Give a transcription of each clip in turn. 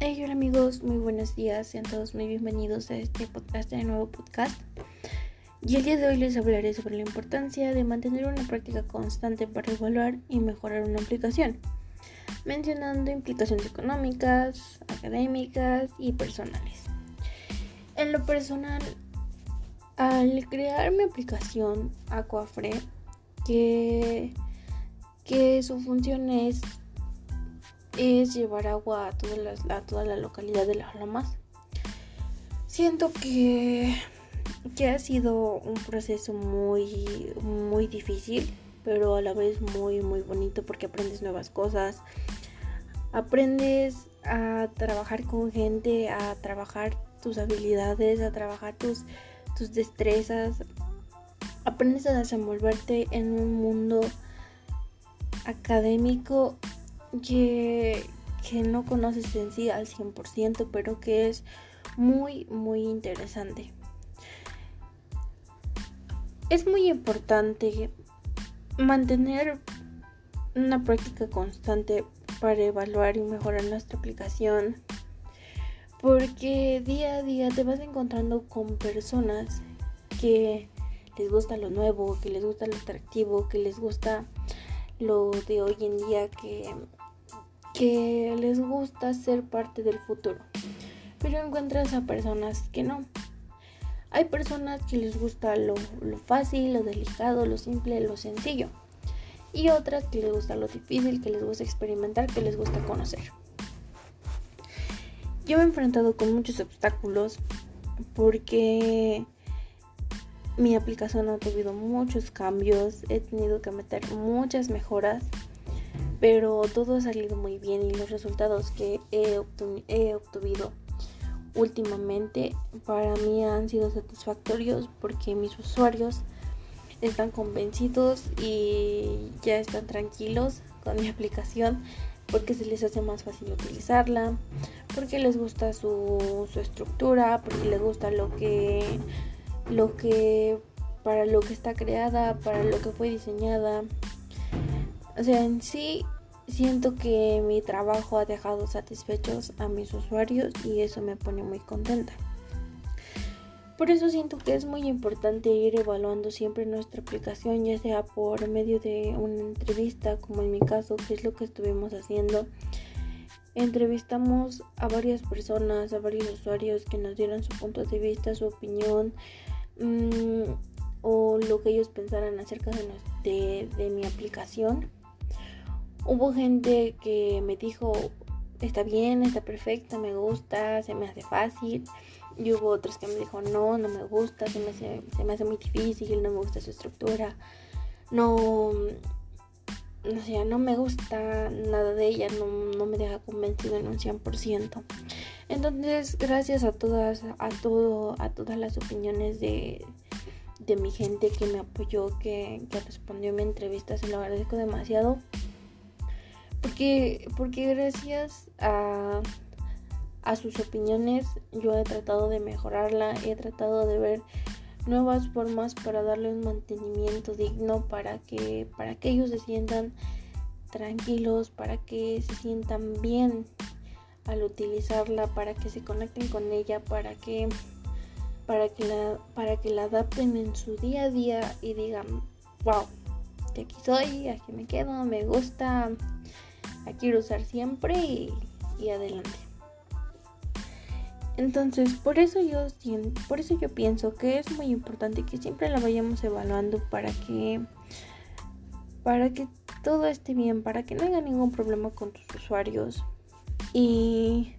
Hey, hola amigos, muy buenos días, sean todos muy bienvenidos a este podcast, de nuevo podcast. Y el día de hoy les hablaré sobre la importancia de mantener una práctica constante para evaluar y mejorar una aplicación, mencionando implicaciones económicas, académicas y personales. En lo personal, al crear mi aplicación Aquafre, que, que su función es, es llevar agua a toda, la, a toda la localidad de Las Lomas, siento que que ha sido un proceso muy, muy difícil, pero a la vez muy, muy bonito porque aprendes nuevas cosas, aprendes a trabajar con gente, a trabajar tus habilidades, a trabajar tus, tus destrezas, aprendes a desenvolverte en un mundo académico que, que no conoces en sí al 100%, pero que es muy, muy interesante. Es muy importante mantener una práctica constante para evaluar y mejorar nuestra aplicación porque día a día te vas encontrando con personas que les gusta lo nuevo, que les gusta lo atractivo, que les gusta lo de hoy en día, que, que les gusta ser parte del futuro. Pero encuentras a personas que no, hay personas que les gusta lo, fácil, lo delicado, lo simple, lo sencillo. Y otras que les gusta lo difícil, que les gusta experimentar, que les gusta conocer. Yo me he enfrentado con muchos obstáculos porque mi aplicación ha tenido muchos cambios, he tenido que meter muchas mejoras, pero todo ha salido muy bien y los resultados que he, obtenido últimamente para mí han sido satisfactorios porque mis usuarios están convencidos y ya están tranquilos con mi aplicación porque se les hace más fácil utilizarla, porque les gusta su, su estructura, porque les gusta lo que, lo que, para lo que está creada, para lo que fue diseñada. O sea, en sí Siento que mi trabajo ha dejado satisfechos a mis usuarios y eso me pone muy contenta. Por eso siento que es muy importante ir evaluando siempre nuestra aplicación, ya sea por medio de una entrevista, como en mi caso, que es lo que estuvimos haciendo. Entrevistamos a varias personas, a varios usuarios que nos dieran su punto de vista, su opinión mmm, o lo que ellos pensaran acerca de mi aplicación. Hubo gente que me dijo, está bien, está perfecta, me gusta, se me hace fácil. Y hubo otros que me dijo, no, no me gusta, se me hace, se me hace muy difícil, no me gusta su estructura. No, no sé, no me gusta nada de ella, no, no me deja convencido en un 100%. Entonces, gracias a todas, a todo, a todas las opiniones de, de mi gente que me apoyó, que, que respondió a mi entrevista, se lo agradezco demasiado. Porque, porque gracias a, a sus opiniones yo he tratado de mejorarla, he tratado de ver nuevas formas para darle un mantenimiento digno para que, para que ellos se sientan tranquilos, para que se sientan bien al utilizarla, para que se conecten con ella, para que para que la para que la adapten en su día a día y digan, "Wow, de aquí soy, aquí me quedo, me gusta, quiero usar siempre y, adelante. Entonces, por eso yo por eso yo pienso que es muy importante que siempre la vayamos evaluando para que para que todo esté bien, para que no haya ningún problema con tus usuarios y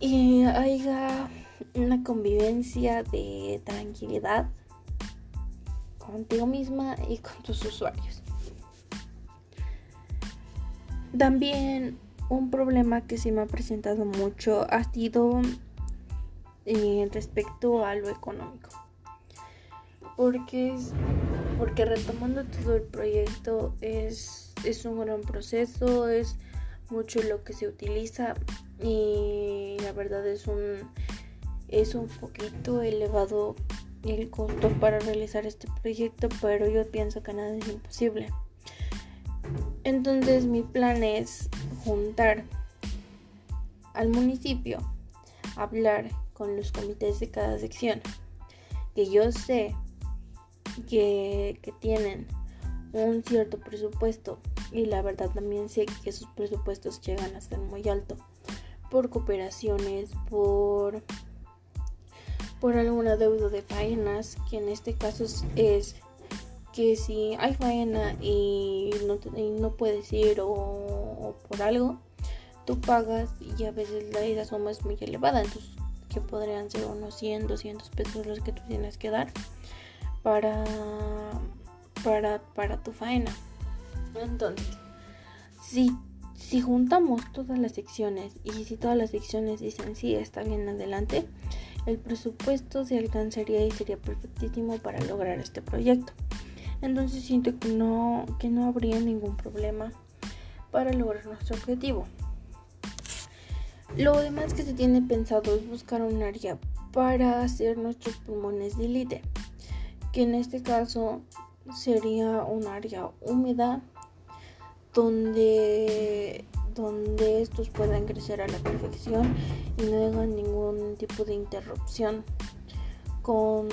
y haya una convivencia de tranquilidad contigo misma y con tus usuarios. También un problema que se me ha presentado mucho ha sido eh, respecto a lo económico. Porque, porque retomando todo el proyecto es, es un gran proceso, es mucho lo que se utiliza y la verdad es un, es un poquito elevado el costo para realizar este proyecto, pero yo pienso que nada es imposible. Entonces mi plan es juntar al municipio, hablar con los comités de cada sección, que yo sé que, que tienen un cierto presupuesto y la verdad también sé que esos presupuestos llegan a ser muy alto por cooperaciones, por por alguna deuda de faenas, que en este caso es, que si hay faena y no, no puedes ir o, por algo, tú pagas y a veces la, suma es muy elevada, entonces que podrían ser unos 100, 200 pesos los que tú tienes que dar para, para, para tu faena. Entonces, si, si juntamos todas las secciones y si todas las secciones dicen sí, está bien adelante, el presupuesto se alcanzaría y sería perfectísimo para lograr este proyecto. Entonces siento que no, que no habría ningún problema para lograr nuestro objetivo. Lo demás que se tiene pensado es buscar un área para hacer nuestros pulmones de que en este caso sería un área húmeda donde donde estos puedan crecer a la perfección y no hagan ningún tipo de interrupción con,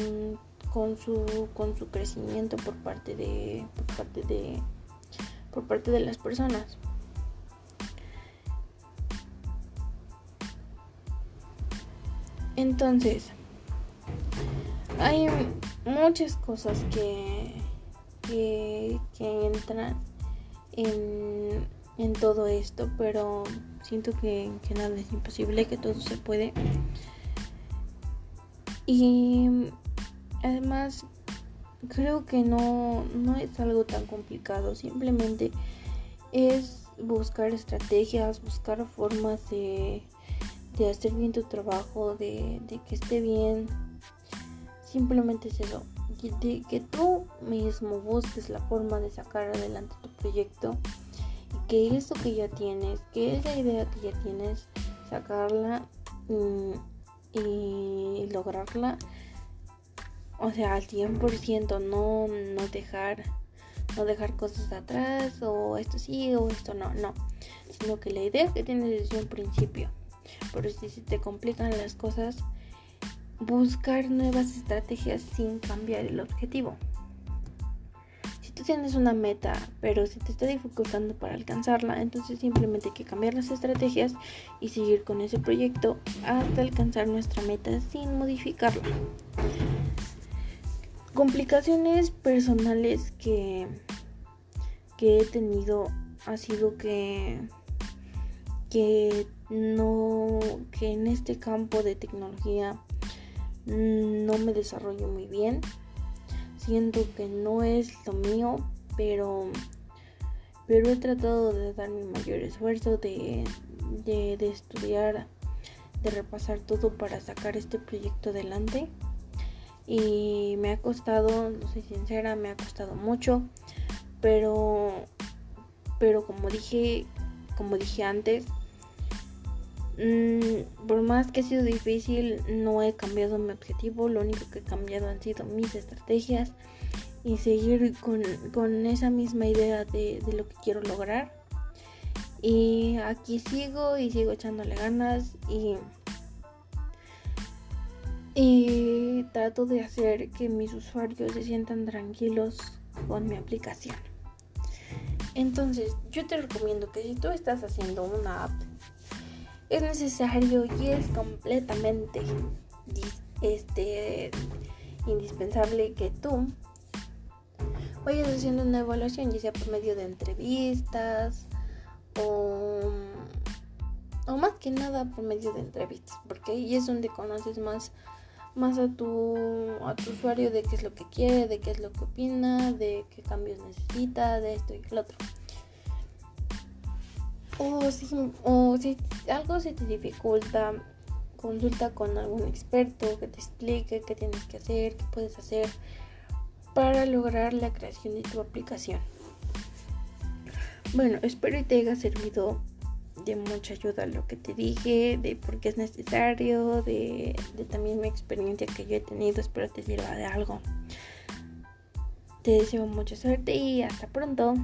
con, su, con su crecimiento por parte de por parte de por parte de las personas. Entonces, hay muchas cosas que, que, entran en, en todo esto, pero siento que, nada es imposible, que todo se puede. Y además creo que no, no es algo tan complicado, simplemente es buscar estrategias, buscar formas de, de hacer bien tu trabajo, de, de, que esté bien. Simplemente es eso, que tú mismo busques la forma de sacar adelante tu proyecto que eso que ya tienes, que esa idea que ya tienes, sacarla y, lograrla, o sea, al 100%, no, no dejar no dejar cosas atrás o esto sí o esto no, no, sino que la idea que tienes desde un principio. Pero si se te complican las cosas, buscar nuevas estrategias sin cambiar el objetivo tú tienes una meta, pero se te está dificultando para alcanzarla, entonces simplemente hay que cambiar las estrategias y seguir con ese proyecto hasta alcanzar nuestra meta sin modificarla. Complicaciones personales que, que he tenido ha sido que, que no que en este campo de tecnología no me desarrollo muy bien siento que no es lo mío, pero, pero he tratado de dar mi mayor esfuerzo, de, de, de estudiar, de repasar todo para sacar este proyecto adelante. Y me ha costado, no soy sincera, me ha costado mucho, pero, pero como dije, como dije antes, Mm, por más que ha sido difícil, no he cambiado mi objetivo. Lo único que he cambiado han sido mis estrategias y seguir con, esa misma idea de, lo que quiero lograr. Y aquí sigo y sigo echándole ganas y, y trato de hacer que mis usuarios se sientan tranquilos con mi aplicación. Entonces, yo te recomiendo que si tú estás haciendo una app es necesario y es completamente este, indispensable que tú vayas haciendo una evaluación, ya sea por medio de entrevistas o, o más que nada por medio de entrevistas, porque ahí es donde conoces más, más a, tu, a tu usuario de qué es lo que quiere, de qué es lo que opina, de qué cambios necesita, de esto y el otro. O si, o si algo se te dificulta, consulta con algún experto que te explique qué tienes que hacer, qué puedes hacer para lograr la creación de tu aplicación. Bueno, espero que te haya servido de mucha ayuda lo que te dije, de por qué es necesario, de, de también mi experiencia que yo he tenido. Espero te sirva de algo. Te deseo mucha suerte y hasta pronto.